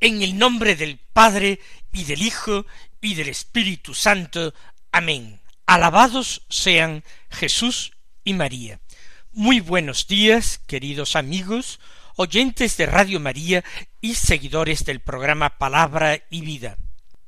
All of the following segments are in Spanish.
En el nombre del Padre y del Hijo y del Espíritu Santo. Amén. Alabados sean Jesús y María. Muy buenos días, queridos amigos, oyentes de Radio María y seguidores del programa Palabra y Vida.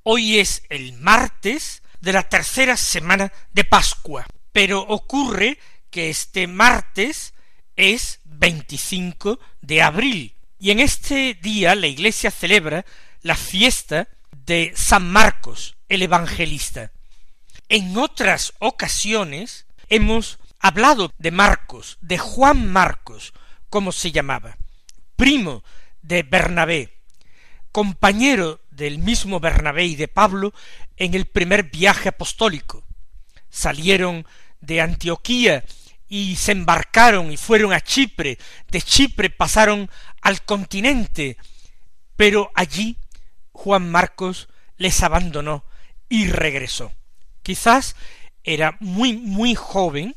Hoy es el martes de la tercera semana de Pascua, pero ocurre que este martes es 25 de abril, y en este día la Iglesia celebra la fiesta de San Marcos, el evangelista. En otras ocasiones hemos hablado de Marcos, de Juan Marcos, como se llamaba, primo de Bernabé, compañero del mismo Bernabé y de Pablo en el primer viaje apostólico. Salieron de Antioquía y se embarcaron y fueron a Chipre, de Chipre pasaron al continente, pero allí Juan Marcos les abandonó y regresó. Quizás era muy, muy joven,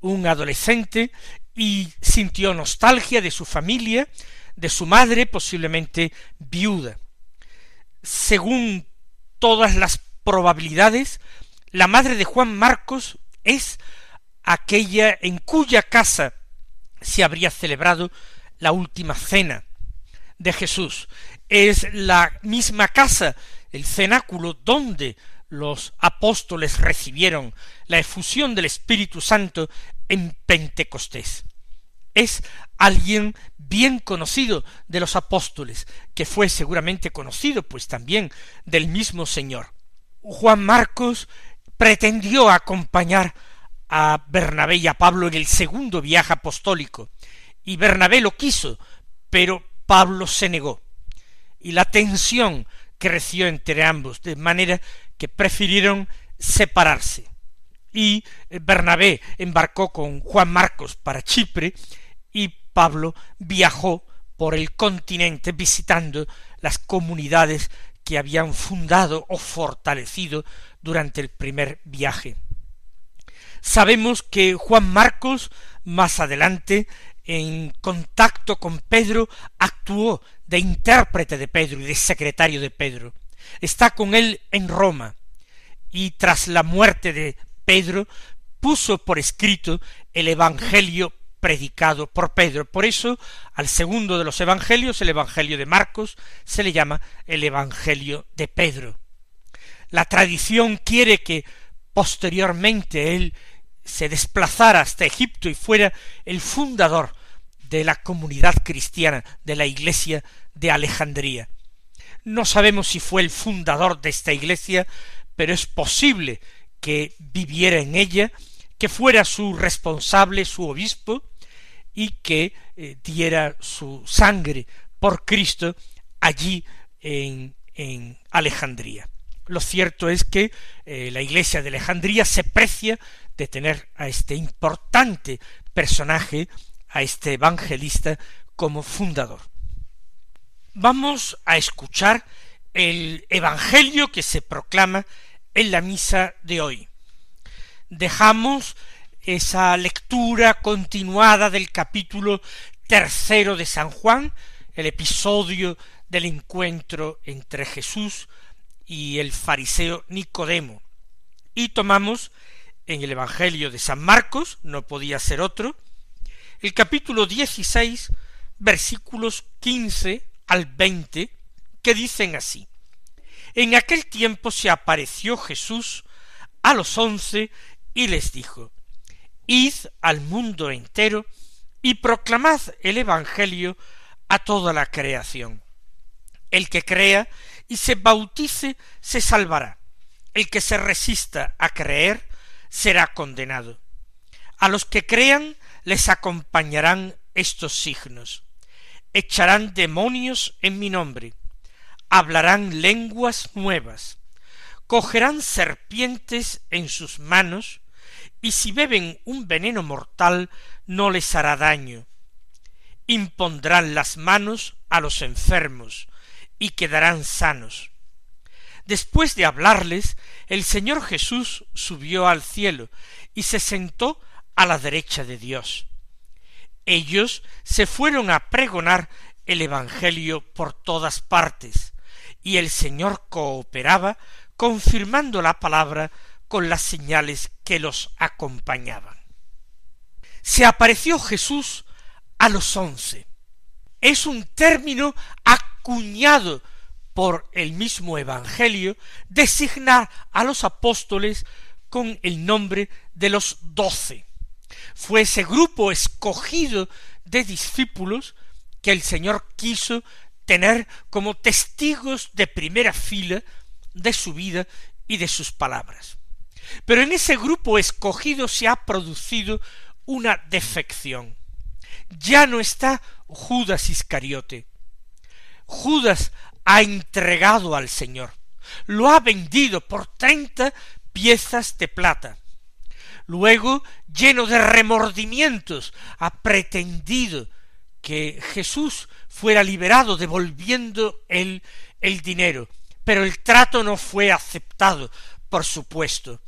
un adolescente, y sintió nostalgia de su familia, de su madre, posiblemente viuda. Según todas las probabilidades, la madre de Juan Marcos es aquella en cuya casa se habría celebrado la última cena de Jesús. Es la misma casa, el cenáculo donde los apóstoles recibieron la efusión del Espíritu Santo en Pentecostés. Es alguien bien conocido de los apóstoles, que fue seguramente conocido pues también del mismo Señor. Juan Marcos pretendió acompañar a Bernabé y a Pablo en el segundo viaje apostólico, y Bernabé lo quiso, pero Pablo se negó, y la tensión creció entre ambos, de manera que prefirieron separarse. Y Bernabé embarcó con Juan Marcos para Chipre, y Pablo viajó por el continente visitando las comunidades que habían fundado o fortalecido durante el primer viaje. Sabemos que Juan Marcos más adelante en contacto con Pedro actuó de intérprete de Pedro y de secretario de Pedro. Está con él en Roma y tras la muerte de Pedro puso por escrito el Evangelio predicado por Pedro. Por eso al segundo de los Evangelios, el Evangelio de Marcos, se le llama el Evangelio de Pedro. La tradición quiere que posteriormente él se desplazara hasta Egipto y fuera el fundador de la comunidad cristiana, de la iglesia de Alejandría. No sabemos si fue el fundador de esta iglesia, pero es posible que viviera en ella, que fuera su responsable, su obispo, y que eh, diera su sangre por Cristo allí en, en Alejandría. Lo cierto es que eh, la iglesia de Alejandría se precia de tener a este importante personaje, a este evangelista, como fundador. Vamos a escuchar el Evangelio que se proclama en la misa de hoy. Dejamos esa lectura continuada del capítulo tercero de San Juan, el episodio del encuentro entre Jesús y el fariseo Nicodemo, y tomamos en el Evangelio de San Marcos, no podía ser otro, el capítulo dieciséis, versículos quince al veinte, que dicen así. En aquel tiempo se apareció Jesús a los once y les dijo, Id al mundo entero y proclamad el Evangelio a toda la creación. El que crea y se bautice se salvará. El que se resista a creer será condenado. A los que crean les acompañarán estos signos. Echarán demonios en mi nombre, hablarán lenguas nuevas, cogerán serpientes en sus manos, y si beben un veneno mortal no les hará daño. Impondrán las manos a los enfermos, y quedarán sanos. Después de hablarles, el Señor Jesús subió al cielo y se sentó a la derecha de Dios. Ellos se fueron a pregonar el Evangelio por todas partes, y el Señor cooperaba confirmando la palabra con las señales que los acompañaban. Se apareció Jesús a los once. Es un término acuñado por el mismo Evangelio designar a los apóstoles con el nombre de los doce. Fue ese grupo escogido de discípulos que el Señor quiso tener como testigos de primera fila de su vida y de sus palabras. Pero en ese grupo escogido se ha producido una defección. Ya no está Judas Iscariote. Judas ha entregado al Señor. Lo ha vendido por treinta piezas de plata. Luego, lleno de remordimientos, ha pretendido que Jesús fuera liberado devolviendo él el dinero. Pero el trato no fue aceptado, por supuesto.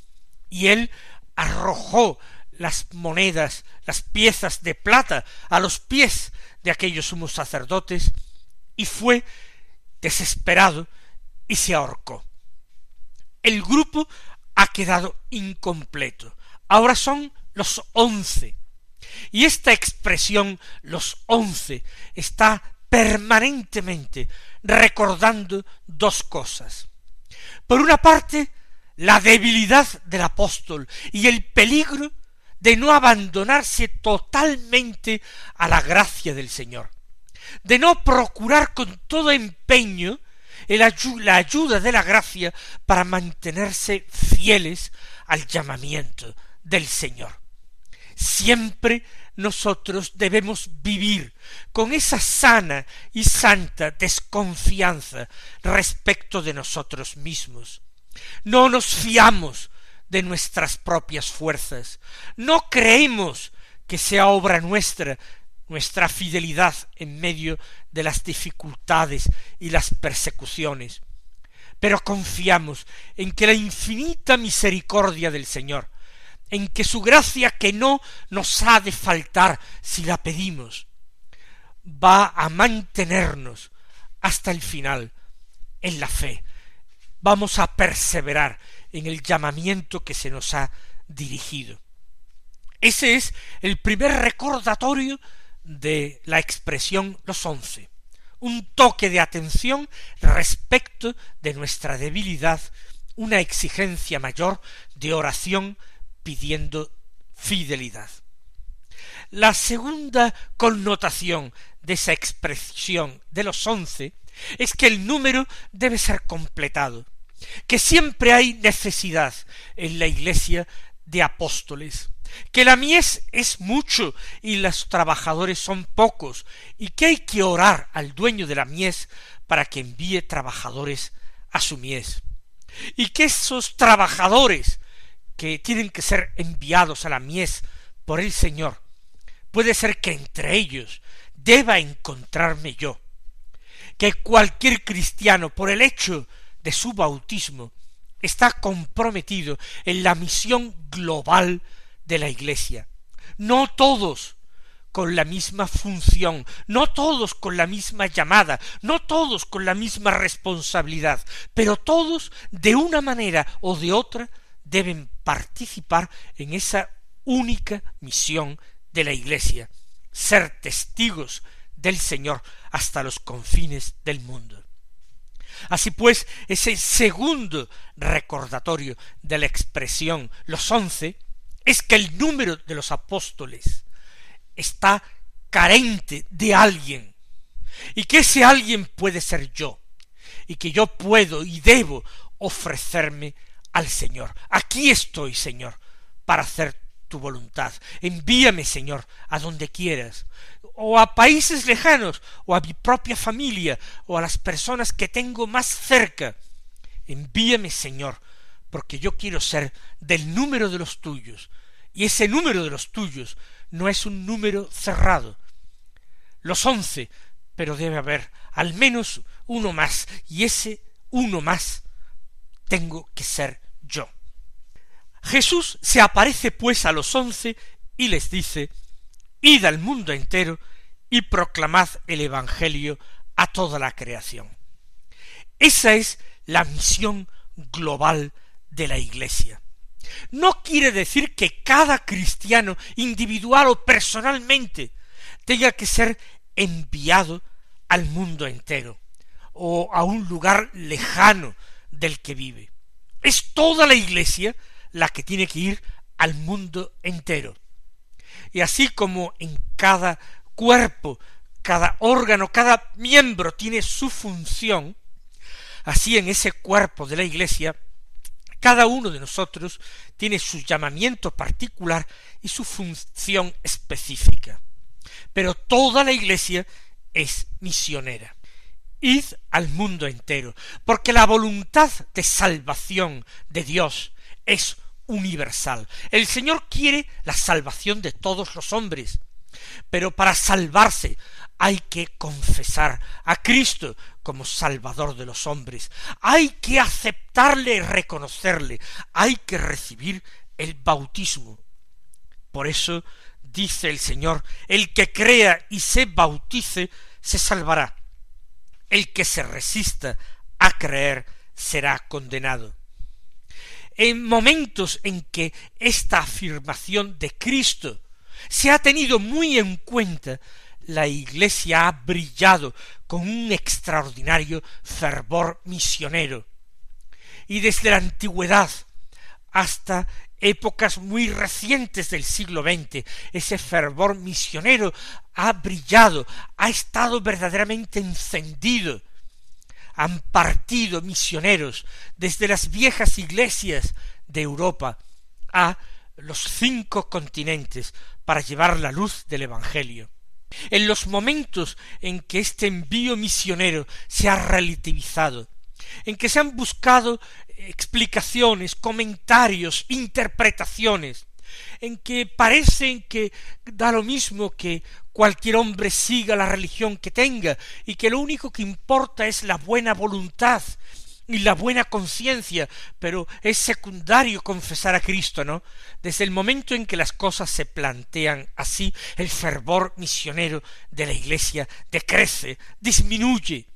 Y él arrojó las monedas, las piezas de plata a los pies de aquellos sumos sacerdotes y fue desesperado y se ahorcó. El grupo ha quedado incompleto. Ahora son los once. Y esta expresión, los once, está permanentemente recordando dos cosas. Por una parte, la debilidad del apóstol y el peligro de no abandonarse totalmente a la gracia del Señor, de no procurar con todo empeño la ayuda de la gracia para mantenerse fieles al llamamiento del Señor. Siempre nosotros debemos vivir con esa sana y santa desconfianza respecto de nosotros mismos. No nos fiamos de nuestras propias fuerzas. No creemos que sea obra nuestra nuestra fidelidad en medio de las dificultades y las persecuciones. Pero confiamos en que la infinita misericordia del Señor, en que su gracia que no nos ha de faltar si la pedimos, va a mantenernos hasta el final en la fe. Vamos a perseverar en el llamamiento que se nos ha dirigido. Ese es el primer recordatorio de la expresión los once, un toque de atención respecto de nuestra debilidad, una exigencia mayor de oración pidiendo fidelidad. La segunda connotación de esa expresión de los once es que el número debe ser completado que siempre hay necesidad en la iglesia de apóstoles, que la mies es mucho y los trabajadores son pocos, y que hay que orar al dueño de la mies para que envíe trabajadores a su mies, y que esos trabajadores que tienen que ser enviados a la mies por el Señor, puede ser que entre ellos deba encontrarme yo, que cualquier cristiano, por el hecho de su bautismo está comprometido en la misión global de la Iglesia. No todos con la misma función, no todos con la misma llamada, no todos con la misma responsabilidad, pero todos de una manera o de otra deben participar en esa única misión de la Iglesia, ser testigos del Señor hasta los confines del mundo. Así pues, ese segundo recordatorio de la expresión los once es que el número de los apóstoles está carente de alguien y que ese alguien puede ser yo y que yo puedo y debo ofrecerme al Señor. Aquí estoy, Señor, para hacer tu voluntad. Envíame, Señor, a donde quieras, o a países lejanos, o a mi propia familia, o a las personas que tengo más cerca. Envíame, Señor, porque yo quiero ser del número de los tuyos, y ese número de los tuyos no es un número cerrado. Los once, pero debe haber al menos uno más, y ese uno más tengo que ser yo. Jesús se aparece pues a los once y les dice, Id al mundo entero y proclamad el Evangelio a toda la creación. Esa es la misión global de la Iglesia. No quiere decir que cada cristiano individual o personalmente tenga que ser enviado al mundo entero o a un lugar lejano del que vive. Es toda la Iglesia la que tiene que ir al mundo entero. Y así como en cada cuerpo, cada órgano, cada miembro tiene su función, así en ese cuerpo de la Iglesia, cada uno de nosotros tiene su llamamiento particular y su función específica. Pero toda la Iglesia es misionera. Id al mundo entero, porque la voluntad de salvación de Dios es universal. El Señor quiere la salvación de todos los hombres, pero para salvarse hay que confesar a Cristo como Salvador de los hombres, hay que aceptarle y reconocerle, hay que recibir el bautismo. Por eso dice el Señor, el que crea y se bautice se salvará, el que se resista a creer será condenado. En momentos en que esta afirmación de Cristo se ha tenido muy en cuenta, la Iglesia ha brillado con un extraordinario fervor misionero. Y desde la antigüedad hasta épocas muy recientes del siglo XX, ese fervor misionero ha brillado, ha estado verdaderamente encendido han partido misioneros desde las viejas iglesias de Europa a los cinco continentes para llevar la luz del Evangelio. En los momentos en que este envío misionero se ha relativizado, en que se han buscado explicaciones, comentarios, interpretaciones, en que parecen que da lo mismo que cualquier hombre siga la religión que tenga y que lo único que importa es la buena voluntad y la buena conciencia, pero es secundario confesar a Cristo, ¿no? Desde el momento en que las cosas se plantean así, el fervor misionero de la Iglesia decrece, disminuye,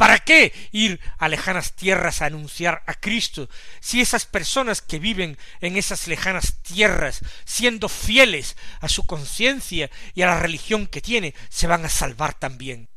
¿Para qué ir a lejanas tierras a anunciar a Cristo si esas personas que viven en esas lejanas tierras, siendo fieles a su conciencia y a la religión que tiene, se van a salvar también?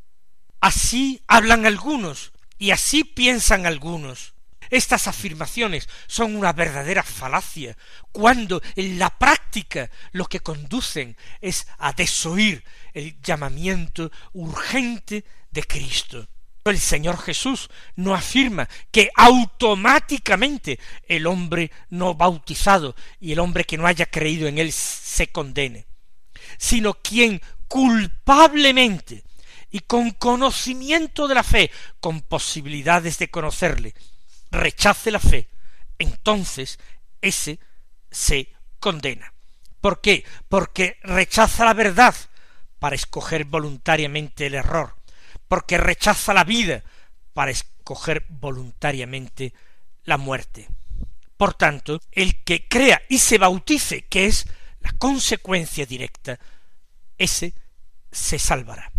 Así hablan algunos y así piensan algunos. Estas afirmaciones son una verdadera falacia, cuando en la práctica lo que conducen es a desoír el llamamiento urgente de Cristo. El Señor Jesús no afirma que automáticamente el hombre no bautizado y el hombre que no haya creído en él se condene, sino quien culpablemente y con conocimiento de la fe, con posibilidades de conocerle, rechace la fe, entonces ese se condena. ¿Por qué? Porque rechaza la verdad para escoger voluntariamente el error porque rechaza la vida para escoger voluntariamente la muerte. Por tanto, el que crea y se bautice, que es la consecuencia directa, ese se salvará.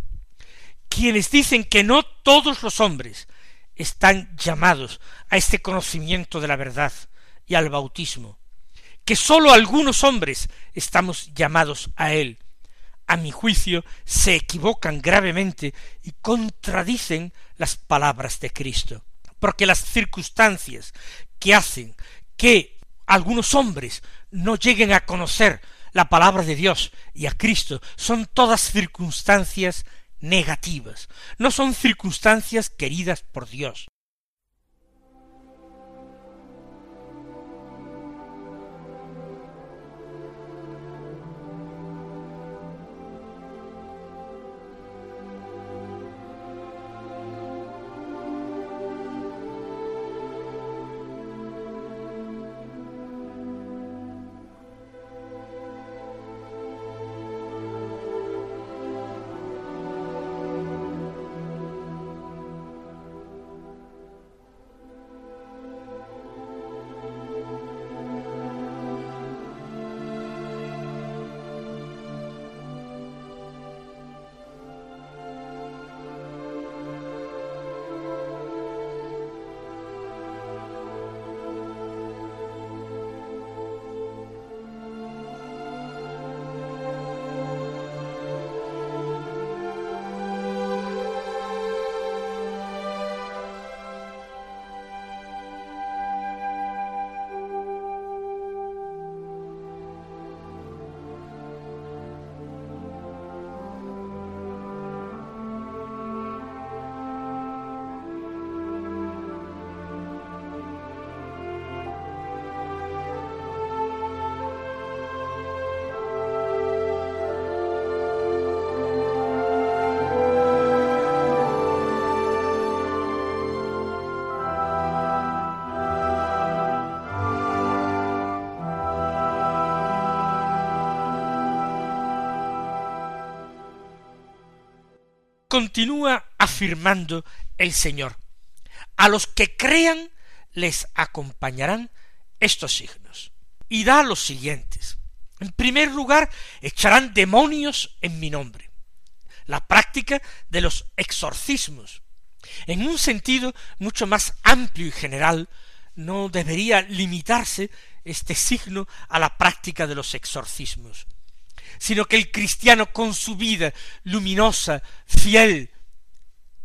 Quienes dicen que no todos los hombres están llamados a este conocimiento de la verdad y al bautismo, que sólo algunos hombres estamos llamados a él, a mi juicio, se equivocan gravemente y contradicen las palabras de Cristo, porque las circunstancias que hacen que algunos hombres no lleguen a conocer la palabra de Dios y a Cristo son todas circunstancias negativas, no son circunstancias queridas por Dios. Continúa afirmando el Señor. A los que crean les acompañarán estos signos. Y da los siguientes. En primer lugar, echarán demonios en mi nombre. La práctica de los exorcismos. En un sentido mucho más amplio y general, no debería limitarse este signo a la práctica de los exorcismos, sino que el cristiano con su vida luminosa, fiel,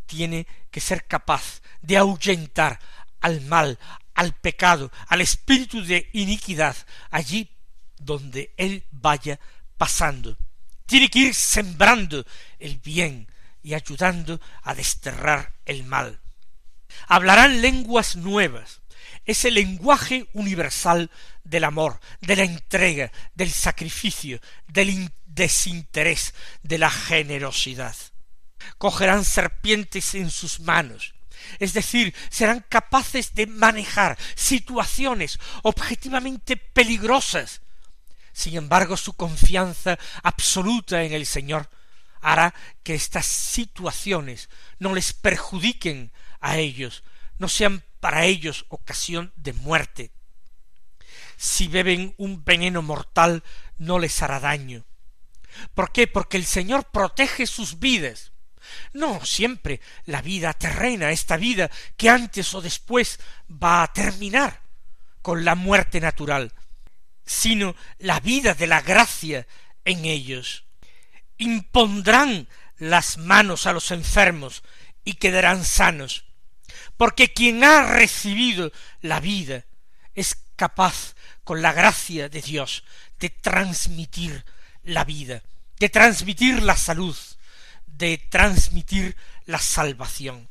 tiene que ser capaz de ahuyentar al mal, al pecado, al espíritu de iniquidad, allí donde él vaya pasando. Tiene que ir sembrando el bien y ayudando a desterrar el mal. Hablarán lenguas nuevas, ese lenguaje universal del amor, de la entrega, del sacrificio, del desinterés, de la generosidad. Cogerán serpientes en sus manos, es decir, serán capaces de manejar situaciones objetivamente peligrosas. Sin embargo, su confianza absoluta en el Señor hará que estas situaciones no les perjudiquen a ellos, no sean para ellos ocasión de muerte. Si beben un veneno mortal, no les hará daño. ¿Por qué? Porque el Señor protege sus vidas. No siempre la vida terrena, esta vida que antes o después va a terminar con la muerte natural, sino la vida de la gracia en ellos. Impondrán las manos a los enfermos y quedarán sanos, porque quien ha recibido la vida es capaz, con la gracia de Dios, de transmitir la vida, de transmitir la salud, de transmitir la salvación.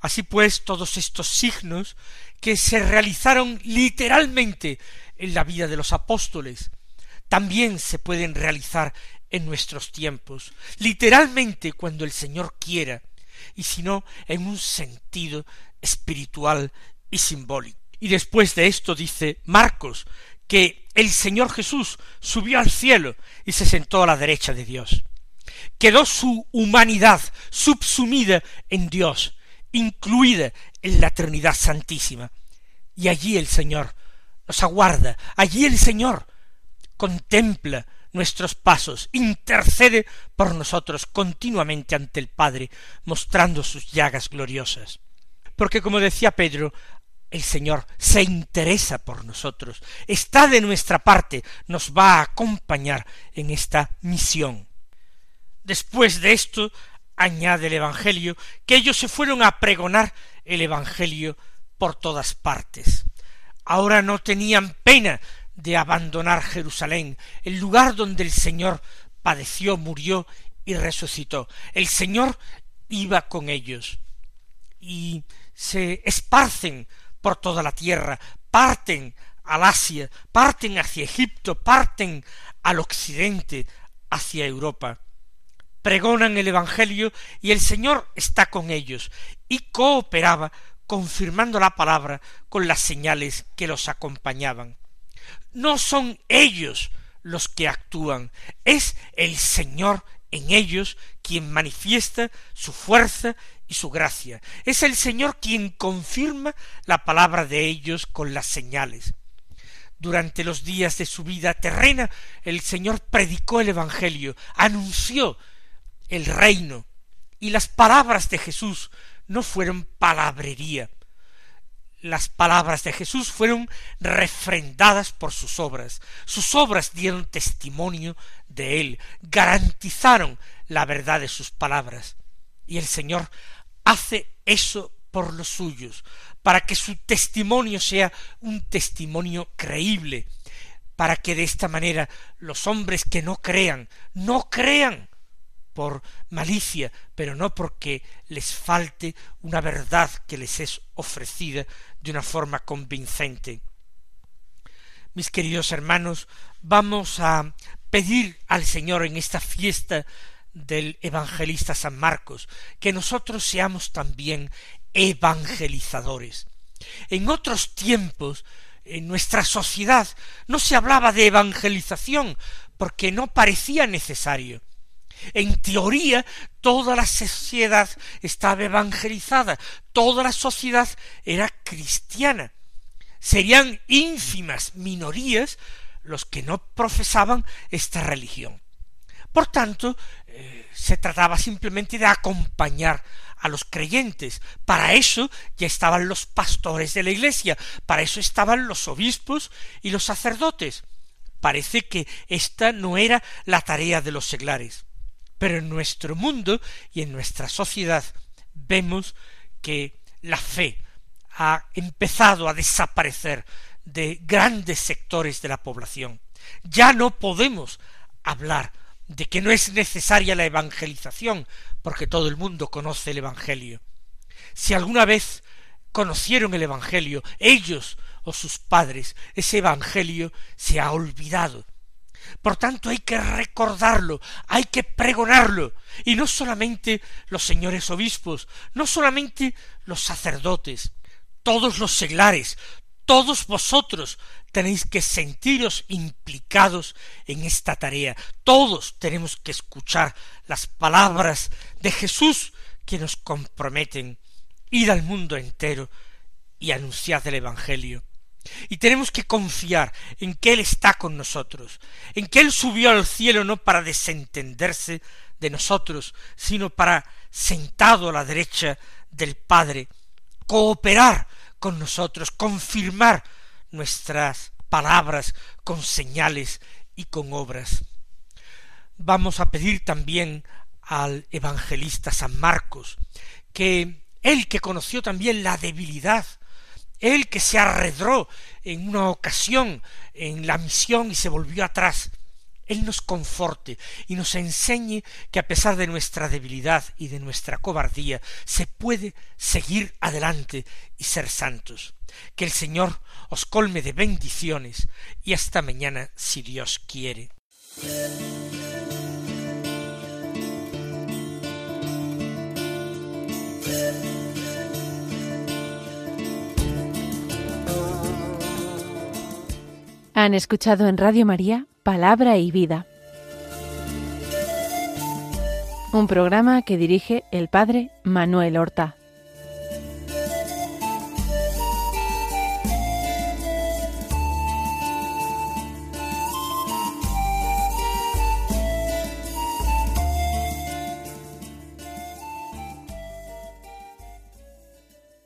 Así pues, todos estos signos que se realizaron literalmente en la vida de los apóstoles, también se pueden realizar en nuestros tiempos, literalmente cuando el Señor quiera, y si no, en un sentido espiritual y simbólico. Y después de esto dice Marcos que el Señor Jesús subió al cielo y se sentó a la derecha de Dios. Quedó su humanidad subsumida en Dios, incluida en la Trinidad Santísima. Y allí el Señor nos aguarda, allí el Señor contempla nuestros pasos, intercede por nosotros continuamente ante el Padre, mostrando sus llagas gloriosas. Porque como decía Pedro, el Señor se interesa por nosotros, está de nuestra parte, nos va a acompañar en esta misión. Después de esto, añade el Evangelio, que ellos se fueron a pregonar el Evangelio por todas partes. Ahora no tenían pena de abandonar Jerusalén, el lugar donde el Señor padeció, murió y resucitó. El Señor iba con ellos y se esparcen por toda la tierra, parten al Asia, parten hacia Egipto, parten al occidente, hacia Europa. Pregonan el Evangelio y el Señor está con ellos y cooperaba confirmando la palabra con las señales que los acompañaban. No son ellos los que actúan, es el Señor en ellos quien manifiesta su fuerza su gracia. Es el Señor quien confirma la palabra de ellos con las señales. Durante los días de su vida terrena, el Señor predicó el Evangelio, anunció el reino, y las palabras de Jesús no fueron palabrería. Las palabras de Jesús fueron refrendadas por sus obras. Sus obras dieron testimonio de él, garantizaron la verdad de sus palabras. Y el Señor hace eso por los suyos, para que su testimonio sea un testimonio creíble, para que de esta manera los hombres que no crean, no crean por malicia, pero no porque les falte una verdad que les es ofrecida de una forma convincente. Mis queridos hermanos, vamos a pedir al Señor en esta fiesta del evangelista San Marcos, que nosotros seamos también evangelizadores. En otros tiempos, en nuestra sociedad, no se hablaba de evangelización porque no parecía necesario. En teoría, toda la sociedad estaba evangelizada, toda la sociedad era cristiana. Serían ínfimas minorías los que no profesaban esta religión. Por tanto, se trataba simplemente de acompañar a los creyentes. Para eso ya estaban los pastores de la iglesia, para eso estaban los obispos y los sacerdotes. Parece que esta no era la tarea de los seglares. Pero en nuestro mundo y en nuestra sociedad vemos que la fe ha empezado a desaparecer de grandes sectores de la población. Ya no podemos hablar de que no es necesaria la evangelización, porque todo el mundo conoce el Evangelio. Si alguna vez conocieron el Evangelio, ellos o sus padres, ese Evangelio se ha olvidado. Por tanto hay que recordarlo, hay que pregonarlo, y no solamente los señores obispos, no solamente los sacerdotes, todos los seglares, todos vosotros tenéis que sentiros implicados en esta tarea. Todos tenemos que escuchar las palabras de Jesús que nos comprometen. Ir al mundo entero y anunciar el Evangelio. Y tenemos que confiar en que Él está con nosotros, en que Él subió al cielo no para desentenderse de nosotros, sino para, sentado a la derecha del Padre, cooperar con nosotros, confirmar nuestras palabras con señales y con obras. Vamos a pedir también al evangelista San Marcos que él que conoció también la debilidad, él que se arredró en una ocasión en la misión y se volvió atrás, él nos conforte y nos enseñe que a pesar de nuestra debilidad y de nuestra cobardía, se puede seguir adelante y ser santos. Que el Señor os colme de bendiciones y hasta mañana si Dios quiere. Han escuchado en Radio María Palabra y Vida, un programa que dirige el Padre Manuel Horta.